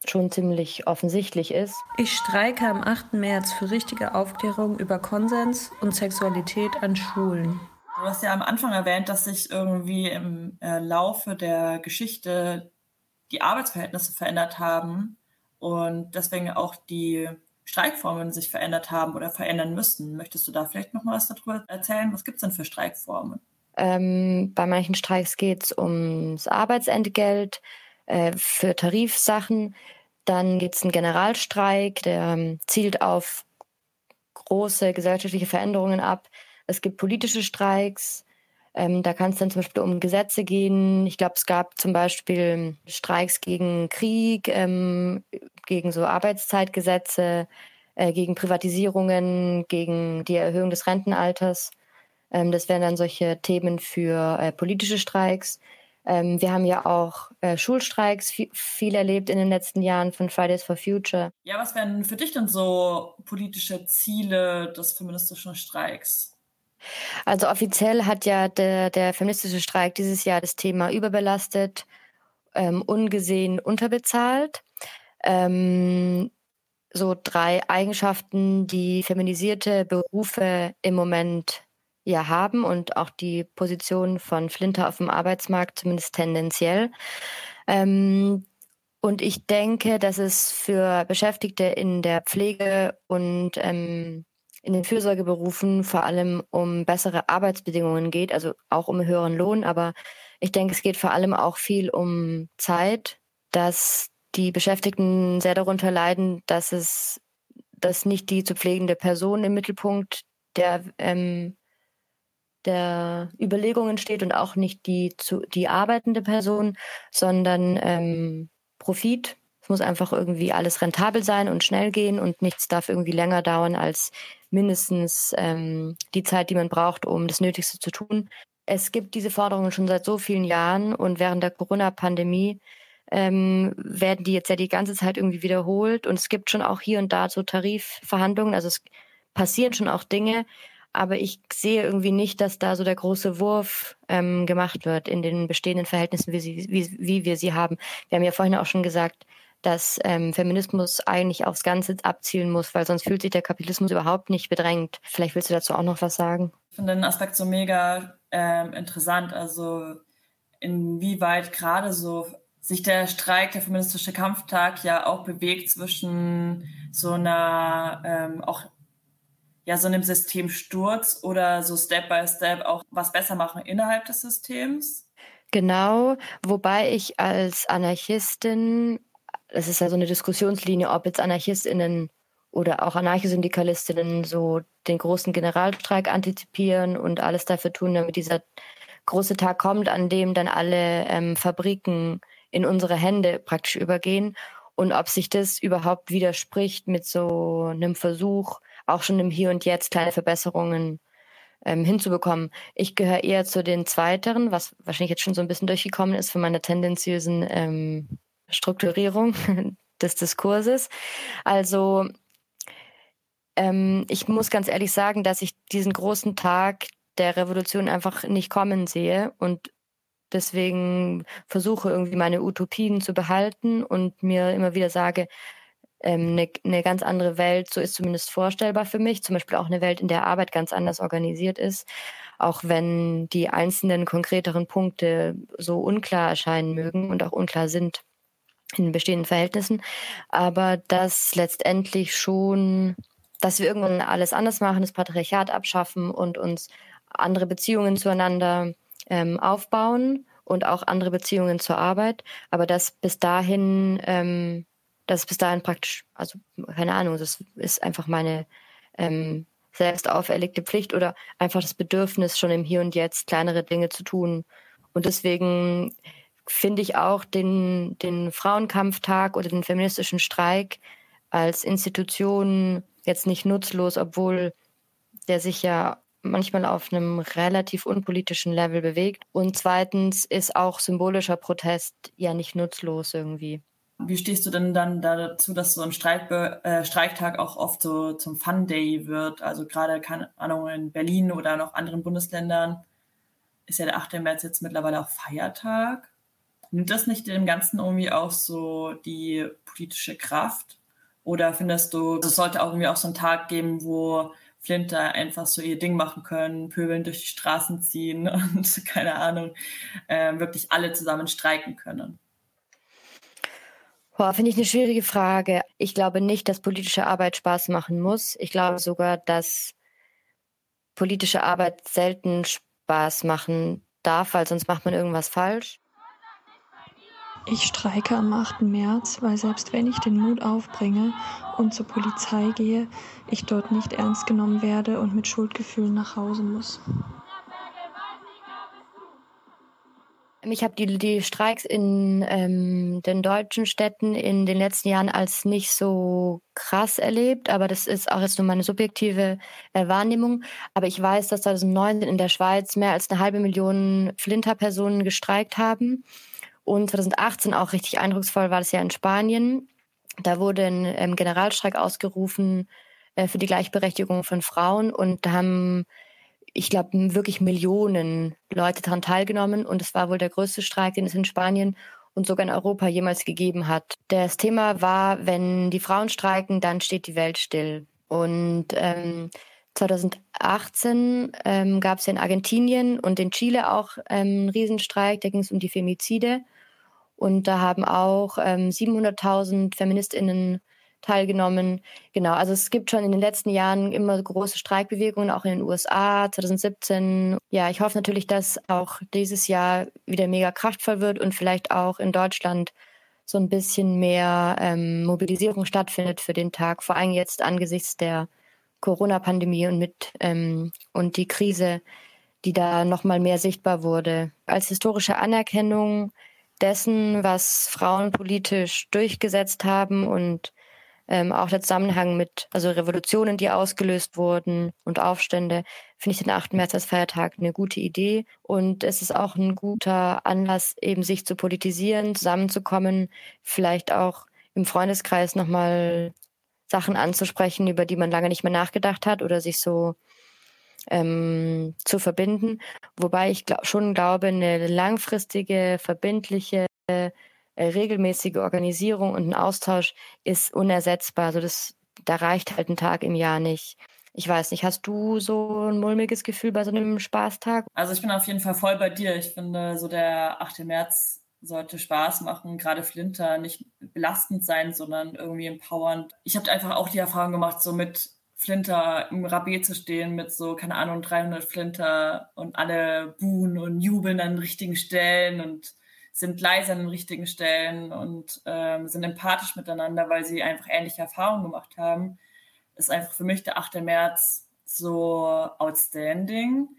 Speaker 3: schon ziemlich offensichtlich ist.
Speaker 2: Ich streike am 8. März für richtige Aufklärung über Konsens und Sexualität an Schulen.
Speaker 1: Du hast ja am Anfang erwähnt, dass sich irgendwie im äh, Laufe der Geschichte die Arbeitsverhältnisse verändert haben und deswegen auch die Streikformen sich verändert haben oder verändern müssen. Möchtest du da vielleicht noch mal was darüber erzählen? Was gibt es denn für Streikformen?
Speaker 3: Ähm, bei manchen Streiks geht es ums Arbeitsentgelt äh, für Tarifsachen. Dann gibt es einen Generalstreik, der ähm, zielt auf große gesellschaftliche Veränderungen ab. Es gibt politische Streiks, ähm, da kann es dann zum Beispiel um Gesetze gehen. Ich glaube, es gab zum Beispiel Streiks gegen Krieg, ähm, gegen so Arbeitszeitgesetze, äh, gegen Privatisierungen, gegen die Erhöhung des Rentenalters. Ähm, das wären dann solche Themen für äh, politische Streiks. Ähm, wir haben ja auch äh, Schulstreiks viel erlebt in den letzten Jahren von Fridays for Future.
Speaker 1: Ja, was wären für dich denn so politische Ziele des feministischen Streiks?
Speaker 3: Also offiziell hat ja der, der feministische Streik dieses Jahr das Thema überbelastet, ähm, ungesehen, unterbezahlt. Ähm, so drei Eigenschaften, die feminisierte Berufe im Moment ja haben und auch die Position von Flinter auf dem Arbeitsmarkt zumindest tendenziell. Ähm, und ich denke, dass es für Beschäftigte in der Pflege und ähm, in den Fürsorgeberufen vor allem um bessere Arbeitsbedingungen geht, also auch um höheren Lohn, aber ich denke, es geht vor allem auch viel um Zeit, dass die Beschäftigten sehr darunter leiden, dass es dass nicht die zu pflegende Person im Mittelpunkt der, ähm, der Überlegungen steht und auch nicht die, zu, die arbeitende Person, sondern ähm, Profit. Es muss einfach irgendwie alles rentabel sein und schnell gehen und nichts darf irgendwie länger dauern als mindestens ähm, die Zeit, die man braucht, um das Nötigste zu tun. Es gibt diese Forderungen schon seit so vielen Jahren und während der Corona-Pandemie ähm, werden die jetzt ja die ganze Zeit irgendwie wiederholt und es gibt schon auch hier und da so Tarifverhandlungen, also es passieren schon auch Dinge, aber ich sehe irgendwie nicht, dass da so der große Wurf ähm, gemacht wird in den bestehenden Verhältnissen, wie, sie, wie, wie wir sie haben. Wir haben ja vorhin auch schon gesagt, dass ähm, Feminismus eigentlich aufs Ganze abzielen muss, weil sonst fühlt sich der Kapitalismus überhaupt nicht bedrängt. Vielleicht willst du dazu auch noch was sagen?
Speaker 1: Ich finde den Aspekt so mega ähm, interessant. Also inwieweit gerade so sich der Streik, der feministische Kampftag ja auch bewegt zwischen so einer ähm, auch ja so einem Systemsturz oder so Step by Step auch was besser machen innerhalb des Systems.
Speaker 3: Genau, wobei ich als Anarchistin das ist ja so eine Diskussionslinie, ob jetzt AnarchistInnen oder auch Anarchosyndikalistinnen so den großen Generalstreik antizipieren und alles dafür tun, damit dieser große Tag kommt, an dem dann alle ähm, Fabriken in unsere Hände praktisch übergehen und ob sich das überhaupt widerspricht mit so einem Versuch, auch schon im Hier und Jetzt kleine Verbesserungen ähm, hinzubekommen. Ich gehöre eher zu den Zweiteren, was wahrscheinlich jetzt schon so ein bisschen durchgekommen ist von meiner tendenziösen ähm, Strukturierung des Diskurses. Also ähm, ich muss ganz ehrlich sagen, dass ich diesen großen Tag der Revolution einfach nicht kommen sehe und deswegen versuche irgendwie meine Utopien zu behalten und mir immer wieder sage, ähm, eine, eine ganz andere Welt, so ist zumindest vorstellbar für mich. Zum Beispiel auch eine Welt, in der Arbeit ganz anders organisiert ist, auch wenn die einzelnen konkreteren Punkte so unklar erscheinen mögen und auch unklar sind in bestehenden Verhältnissen, aber dass letztendlich schon, dass wir irgendwann alles anders machen, das Patriarchat abschaffen und uns andere Beziehungen zueinander ähm, aufbauen und auch andere Beziehungen zur Arbeit, aber dass bis dahin, ähm, dass bis dahin praktisch, also keine Ahnung, das ist einfach meine ähm, selbst auferlegte Pflicht oder einfach das Bedürfnis, schon im Hier und Jetzt kleinere Dinge zu tun. Und deswegen finde ich auch den, den Frauenkampftag oder den feministischen Streik als Institution jetzt nicht nutzlos, obwohl der sich ja manchmal auf einem relativ unpolitischen Level bewegt. Und zweitens ist auch symbolischer Protest ja nicht nutzlos irgendwie.
Speaker 1: Wie stehst du denn dann dazu, dass so ein Streik, äh, Streiktag auch oft so zum Fun Day wird? Also gerade, keine Ahnung, in Berlin oder noch anderen Bundesländern ist ja der 8. März jetzt mittlerweile auch Feiertag. Nimmt das nicht dem Ganzen irgendwie auch so die politische Kraft? Oder findest du, es sollte auch irgendwie auch so einen Tag geben, wo Flinter einfach so ihr Ding machen können, Pöbeln durch die Straßen ziehen und keine Ahnung, äh, wirklich alle zusammen streiken können?
Speaker 3: Boah, finde ich eine schwierige Frage. Ich glaube nicht, dass politische Arbeit Spaß machen muss. Ich glaube sogar, dass politische Arbeit selten Spaß machen darf, weil sonst macht man irgendwas falsch.
Speaker 7: Ich streike am 8. März, weil selbst wenn ich den Mut aufbringe und zur Polizei gehe, ich dort nicht ernst genommen werde und mit Schuldgefühlen nach Hause muss.
Speaker 3: Ich habe die, die Streiks in ähm, den deutschen Städten in den letzten Jahren als nicht so krass erlebt, aber das ist auch jetzt nur meine subjektive äh, Wahrnehmung. Aber ich weiß, dass 2019 in der Schweiz mehr als eine halbe Million Flinterpersonen gestreikt haben. Und 2018 auch richtig eindrucksvoll war das ja in Spanien. Da wurde ein ähm, Generalstreik ausgerufen äh, für die Gleichberechtigung von Frauen und da haben, ich glaube, wirklich Millionen Leute daran teilgenommen und es war wohl der größte Streik, den es in Spanien und sogar in Europa jemals gegeben hat. Das Thema war, wenn die Frauen streiken, dann steht die Welt still. Und ähm, 2018 ähm, gab es in Argentinien und in Chile auch ähm, einen Riesenstreik, da ging es um die Femizide. Und da haben auch ähm, 700.000 Feministinnen teilgenommen. Genau, also es gibt schon in den letzten Jahren immer große Streikbewegungen, auch in den USA 2017. Ja, ich hoffe natürlich, dass auch dieses Jahr wieder mega kraftvoll wird und vielleicht auch in Deutschland so ein bisschen mehr ähm, Mobilisierung stattfindet für den Tag, vor allem jetzt angesichts der Corona-Pandemie und mit ähm, und die Krise, die da nochmal mehr sichtbar wurde. Als historische Anerkennung dessen, was Frauen politisch durchgesetzt haben und ähm, auch der Zusammenhang mit also Revolutionen, die ausgelöst wurden und Aufstände, finde ich den 8. März als Feiertag eine gute Idee. Und es ist auch ein guter Anlass, eben sich zu politisieren, zusammenzukommen, vielleicht auch im Freundeskreis nochmal Sachen anzusprechen, über die man lange nicht mehr nachgedacht hat oder sich so ähm, zu verbinden. Wobei ich glaub, schon glaube, eine langfristige, verbindliche, äh, regelmäßige Organisierung und ein Austausch ist unersetzbar. Also das, da reicht halt ein Tag im Jahr nicht. Ich weiß nicht, hast du so ein mulmiges Gefühl bei so einem Spaßtag?
Speaker 1: Also ich bin auf jeden Fall voll bei dir. Ich finde, so der 8. März sollte Spaß machen, gerade Flinter nicht belastend sein, sondern irgendwie empowernd. Ich habe einfach auch die Erfahrung gemacht, so mit Flinter im Rabé zu stehen mit so, keine Ahnung, 300 Flinter und alle buhen und jubeln an den richtigen Stellen und sind leise an den richtigen Stellen und ähm, sind empathisch miteinander, weil sie einfach ähnliche Erfahrungen gemacht haben, ist einfach für mich der 8. März so outstanding.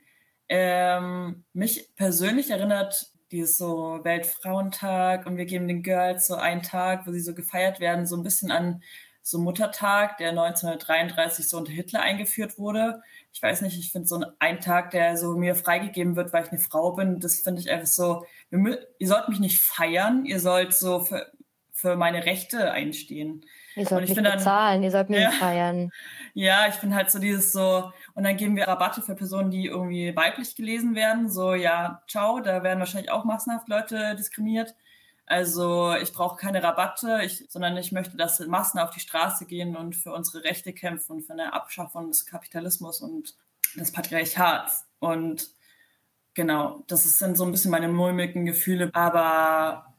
Speaker 1: Ähm, mich persönlich erinnert dieses so Weltfrauentag und wir geben den Girls so einen Tag, wo sie so gefeiert werden, so ein bisschen an so Muttertag, der 1933 so unter Hitler eingeführt wurde. Ich weiß nicht, ich finde so ein Tag, der so mir freigegeben wird, weil ich eine Frau bin, das finde ich einfach so, ihr sollt mich nicht feiern, ihr sollt so für meine Rechte einstehen.
Speaker 3: Ihr sollt mich bezahlen, ihr sollt mich ja, feiern.
Speaker 1: Ja, ich finde halt so dieses so, und dann geben wir Rabatte für Personen, die irgendwie weiblich gelesen werden. So, ja, ciao, da werden wahrscheinlich auch massenhaft Leute diskriminiert. Also ich brauche keine Rabatte, ich, sondern ich möchte, dass Massen auf die Straße gehen und für unsere Rechte kämpfen und für eine Abschaffung des Kapitalismus und des Patriarchats. Und genau, das sind so ein bisschen meine mulmigen Gefühle. Aber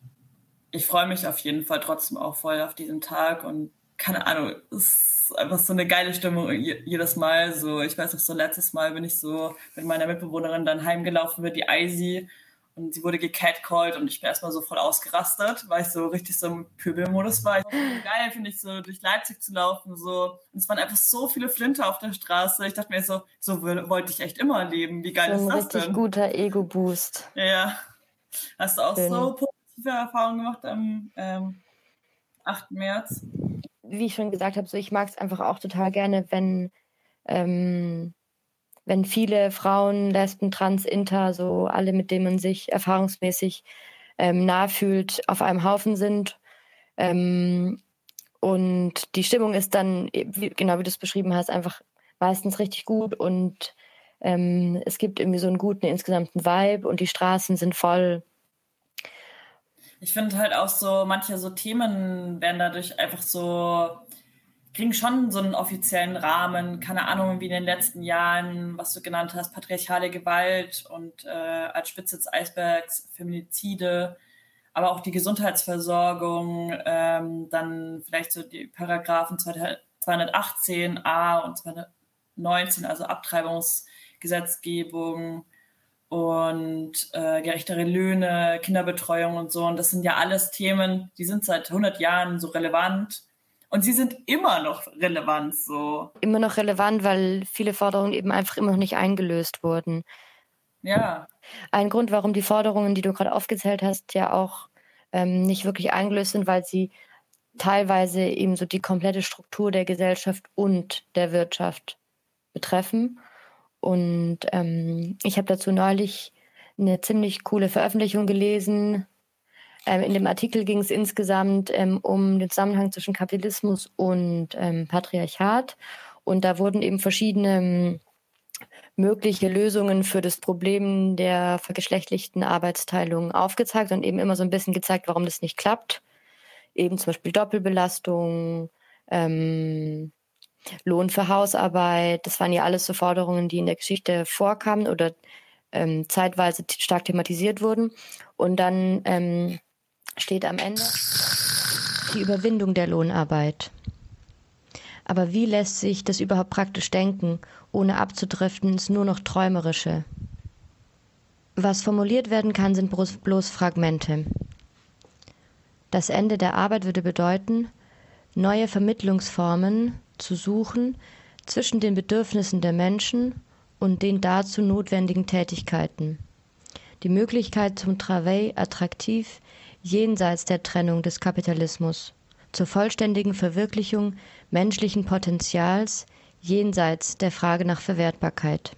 Speaker 1: ich freue mich auf jeden Fall trotzdem auch voll auf diesen Tag und keine Ahnung, es ist einfach so eine geile Stimmung jedes Mal. So, ich weiß noch, so letztes Mal bin ich so mit meiner Mitbewohnerin dann heimgelaufen über die Eisi und sie wurde gecatcalled und ich bin erstmal so voll ausgerastet, weil ich so richtig so im Pöbelmodus war. Ich so geil, finde ich, so durch Leipzig zu laufen. So. Und es waren einfach so viele Flinte auf der Straße. Ich dachte mir so, so wollte ich echt immer leben. Wie geil so ist das denn? Ein richtig
Speaker 3: guter Ego-Boost.
Speaker 1: Ja. Hast du auch Schön. so positive Erfahrungen gemacht am ähm, 8. März?
Speaker 3: Wie ich schon gesagt habe, so ich mag es einfach auch total gerne, wenn ähm, wenn viele Frauen, Lesben, Trans, Inter, so alle, mit denen man sich erfahrungsmäßig ähm, nahe fühlt, auf einem Haufen sind. Ähm, und die Stimmung ist dann, wie, genau wie du es beschrieben hast, einfach meistens richtig gut und ähm, es gibt irgendwie so einen guten insgesamten Vibe und die Straßen sind voll.
Speaker 1: Ich finde halt auch so, manche so Themen werden dadurch einfach so kriegen schon so einen offiziellen Rahmen, keine Ahnung, wie in den letzten Jahren, was du genannt hast, patriarchale Gewalt und äh, als Spitze des Eisbergs Feminizide, aber auch die Gesundheitsversorgung, ähm, dann vielleicht so die Paragraphen 218a und 219, also Abtreibungsgesetzgebung und äh, gerechtere Löhne, Kinderbetreuung und so. Und das sind ja alles Themen, die sind seit 100 Jahren so relevant und sie sind immer noch relevant so.
Speaker 3: Immer noch relevant, weil viele Forderungen eben einfach immer noch nicht eingelöst wurden.
Speaker 1: Ja.
Speaker 3: Ein Grund, warum die Forderungen, die du gerade aufgezählt hast, ja auch ähm, nicht wirklich eingelöst sind, weil sie teilweise eben so die komplette Struktur der Gesellschaft und der Wirtschaft betreffen. Und ähm, ich habe dazu neulich eine ziemlich coole Veröffentlichung gelesen ähm, in dem Artikel ging es insgesamt ähm, um den Zusammenhang zwischen Kapitalismus und ähm, Patriarchat. Und da wurden eben verschiedene ähm, mögliche Lösungen für das Problem der vergeschlechtlichten Arbeitsteilung aufgezeigt und eben immer so ein bisschen gezeigt, warum das nicht klappt. Eben zum Beispiel Doppelbelastung, ähm, Lohn für Hausarbeit. Das waren ja alles so Forderungen, die in der Geschichte vorkamen oder ähm, zeitweise stark thematisiert wurden. Und dann ähm, steht am Ende die Überwindung der Lohnarbeit. Aber wie lässt sich das überhaupt praktisch denken, ohne abzudriften ins nur noch Träumerische? Was formuliert werden kann, sind bloß Fragmente. Das Ende der Arbeit würde bedeuten, neue Vermittlungsformen zu suchen zwischen den Bedürfnissen der Menschen und den dazu notwendigen Tätigkeiten. Die Möglichkeit zum Travail attraktiv jenseits der Trennung des Kapitalismus, zur vollständigen Verwirklichung menschlichen Potenzials jenseits der Frage nach Verwertbarkeit.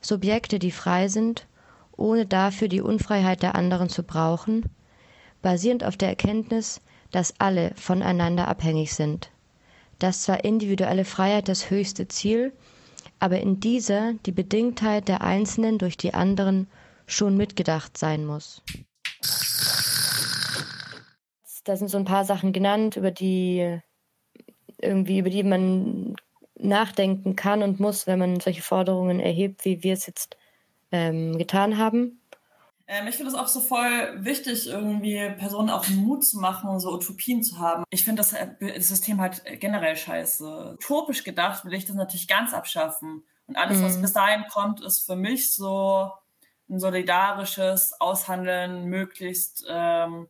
Speaker 3: Subjekte, die frei sind, ohne dafür die Unfreiheit der anderen zu brauchen, basierend auf der Erkenntnis, dass alle voneinander abhängig sind, dass zwar individuelle Freiheit das höchste Ziel, aber in dieser die Bedingtheit der Einzelnen durch die anderen schon mitgedacht sein muss da sind so ein paar Sachen genannt, über die irgendwie, über die man nachdenken kann und muss, wenn man solche Forderungen erhebt, wie wir es jetzt ähm, getan haben.
Speaker 1: Ähm, ich finde es auch so voll wichtig, irgendwie Personen auch Mut zu machen und so Utopien zu haben. Ich finde das, äh, das, System halt generell scheiße. Utopisch gedacht will ich das natürlich ganz abschaffen. Und alles, mhm. was bis dahin kommt, ist für mich so ein solidarisches Aushandeln möglichst ähm,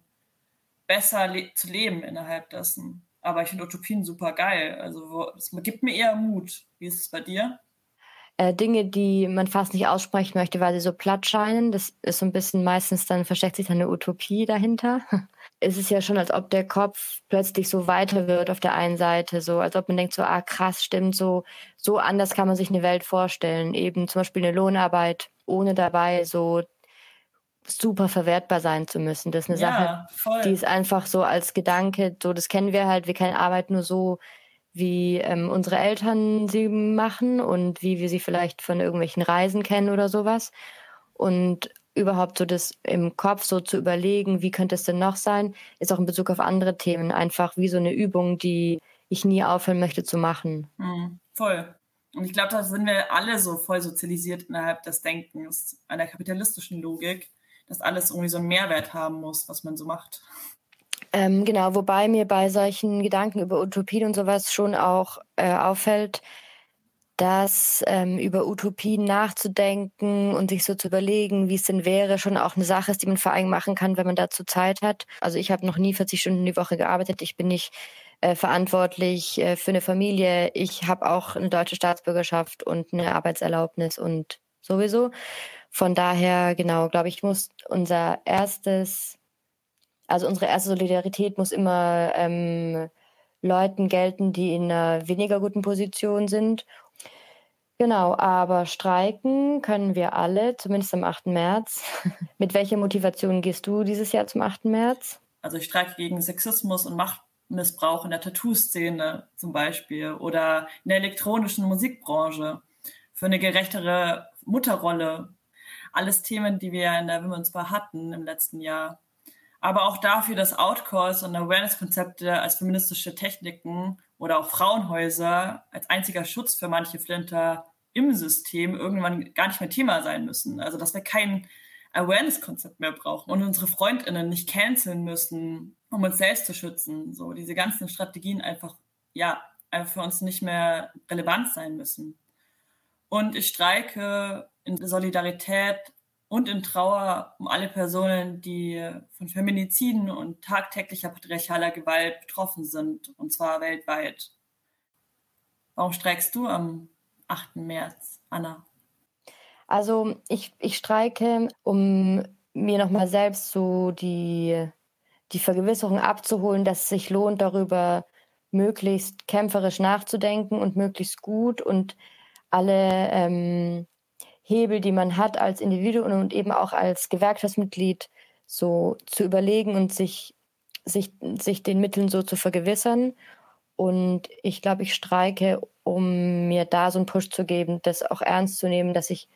Speaker 1: besser le zu leben innerhalb dessen. Aber ich finde Utopien super geil. Also es gibt mir eher Mut. Wie ist es bei dir?
Speaker 3: Äh, Dinge, die man fast nicht aussprechen möchte, weil sie so platt scheinen. Das ist so ein bisschen meistens, dann versteckt sich dann eine Utopie dahinter. es ist ja schon, als ob der Kopf plötzlich so weiter wird auf der einen Seite, so als ob man denkt, so, ah krass, stimmt, so, so anders kann man sich eine Welt vorstellen. Eben zum Beispiel eine Lohnarbeit, ohne dabei so super verwertbar sein zu müssen. Das ist eine ja, Sache, voll. die ist einfach so als Gedanke, so das kennen wir halt, wir kennen Arbeit nur so, wie ähm, unsere Eltern sie machen und wie wir sie vielleicht von irgendwelchen Reisen kennen oder sowas. Und überhaupt so das im Kopf so zu überlegen, wie könnte es denn noch sein, ist auch in Bezug auf andere Themen einfach wie so eine Übung, die ich nie aufhören möchte zu machen.
Speaker 1: Mhm, voll. Und ich glaube, da sind wir alle so voll sozialisiert innerhalb des Denkens, einer kapitalistischen Logik, dass alles irgendwie so einen Mehrwert haben muss, was man so macht.
Speaker 3: Ähm, genau, wobei mir bei solchen Gedanken über Utopien und sowas schon auch äh, auffällt, dass ähm, über Utopien nachzudenken und sich so zu überlegen, wie es denn wäre, schon auch eine Sache ist, die man vor allem machen kann, wenn man dazu Zeit hat. Also ich habe noch nie 40 Stunden die Woche gearbeitet. Ich bin nicht äh, verantwortlich äh, für eine Familie. Ich habe auch eine deutsche Staatsbürgerschaft und eine Arbeitserlaubnis und sowieso. Von daher, genau, glaube ich, muss unser erstes also unsere erste Solidarität muss immer ähm, Leuten gelten, die in einer weniger guten Position sind. Genau, aber streiken können wir alle, zumindest am 8. März. Mit welcher Motivation gehst du dieses Jahr zum 8. März?
Speaker 1: Also ich streike gegen Sexismus und Machtmissbrauch in der Tattoo-Szene zum Beispiel oder in der elektronischen Musikbranche für eine gerechtere Mutterrolle. Alles Themen, die wir in der Women's Bar hatten im letzten Jahr aber auch dafür, dass Outcalls und Awareness-Konzepte als feministische Techniken oder auch Frauenhäuser als einziger Schutz für manche Flinter im System irgendwann gar nicht mehr Thema sein müssen. Also dass wir kein Awareness-Konzept mehr brauchen und unsere Freundinnen nicht canceln müssen, um uns selbst zu schützen. So diese ganzen Strategien einfach, ja, für uns nicht mehr relevant sein müssen. Und ich streike in Solidarität und in Trauer um alle Personen, die von Feminiziden und tagtäglicher patriarchaler Gewalt betroffen sind, und zwar weltweit. Warum streikst du am 8. März, Anna?
Speaker 3: Also ich, ich streike, um mir nochmal selbst so die, die Vergewisserung abzuholen, dass es sich lohnt, darüber möglichst kämpferisch nachzudenken und möglichst gut und alle ähm, Hebel, die man hat als Individuum und eben auch als Gewerkschaftsmitglied, so zu überlegen und sich, sich, sich den Mitteln so zu vergewissern. Und ich glaube, ich streike, um mir da so einen Push zu geben, das auch ernst zu nehmen, dass ich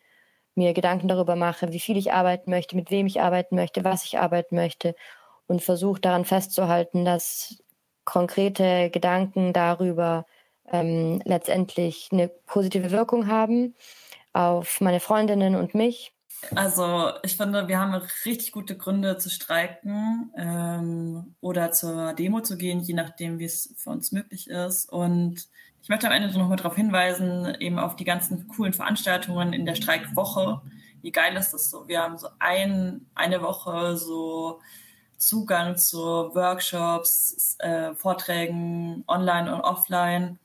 Speaker 3: mir Gedanken darüber mache, wie viel ich arbeiten möchte, mit wem ich arbeiten möchte, was ich arbeiten möchte und versuche daran festzuhalten, dass konkrete Gedanken darüber ähm, letztendlich eine positive Wirkung haben auf meine Freundinnen und mich?
Speaker 1: Also ich finde, wir haben richtig gute Gründe zu streiken ähm, oder zur Demo zu gehen, je nachdem, wie es für uns möglich ist. Und ich möchte am Ende noch mal darauf hinweisen, eben auf die ganzen coolen Veranstaltungen in der Streikwoche. Wie geil ist das so? Wir haben so ein, eine Woche so Zugang zu Workshops, äh, Vorträgen online und offline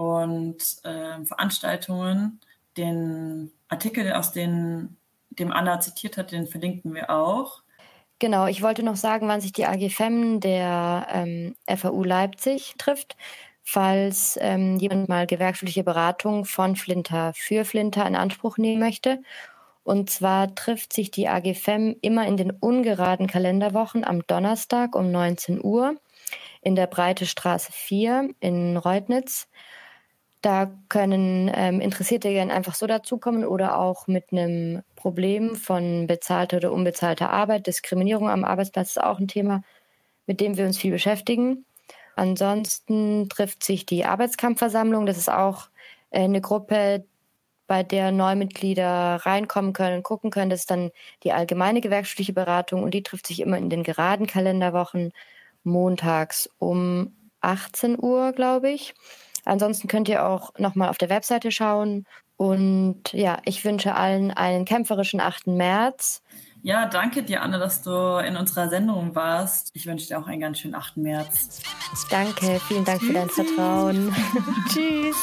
Speaker 1: und äh, Veranstaltungen den Artikel, aus den, dem Anna zitiert hat, den verlinken wir auch.
Speaker 3: Genau, ich wollte noch sagen, wann sich die AG FEM der ähm, FAU Leipzig trifft, falls ähm, jemand mal gewerkschaftliche Beratung von Flinter für Flinter in Anspruch nehmen möchte. Und zwar trifft sich die AG FEM immer in den ungeraden Kalenderwochen am Donnerstag um 19 Uhr in der Breite Straße 4 in Reutnitz. Da können ähm, Interessierte gerne einfach so dazukommen oder auch mit einem Problem von bezahlter oder unbezahlter Arbeit. Diskriminierung am Arbeitsplatz ist auch ein Thema, mit dem wir uns viel beschäftigen. Ansonsten trifft sich die Arbeitskampfversammlung. Das ist auch äh, eine Gruppe, bei der Neumitglieder reinkommen können, gucken können. Das ist dann die allgemeine gewerkschaftliche Beratung und die trifft sich immer in den geraden Kalenderwochen montags um 18 Uhr, glaube ich. Ansonsten könnt ihr auch nochmal auf der Webseite schauen. Und ja, ich wünsche allen einen kämpferischen 8. März.
Speaker 1: Ja, danke dir, Anne, dass du in unserer Sendung warst. Ich wünsche dir auch einen ganz schönen 8. März.
Speaker 3: Danke, vielen Dank für dein Vertrauen. Tschüss.